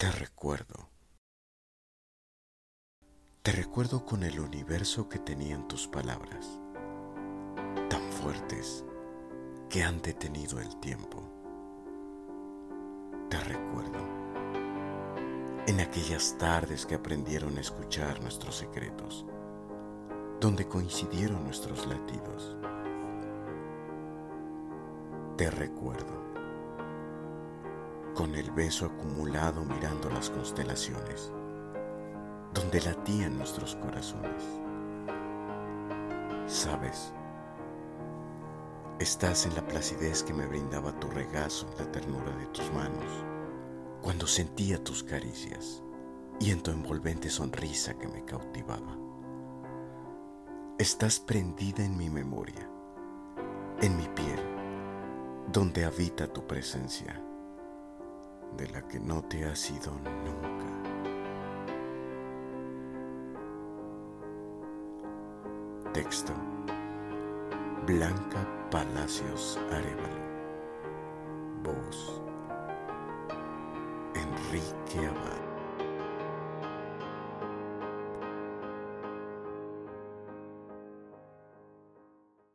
Te recuerdo. Te recuerdo con el universo que tenían tus palabras, tan fuertes que han detenido el tiempo. Te recuerdo en aquellas tardes que aprendieron a escuchar nuestros secretos, donde coincidieron nuestros latidos. Te recuerdo con el beso acumulado mirando las constelaciones, donde latían nuestros corazones. Sabes, estás en la placidez que me brindaba tu regazo en la ternura de tus manos, cuando sentía tus caricias y en tu envolvente sonrisa que me cautivaba. Estás prendida en mi memoria, en mi piel, donde habita tu presencia de la que no te has ido nunca. Texto Blanca Palacios Arevalo. Voz Enrique Abad.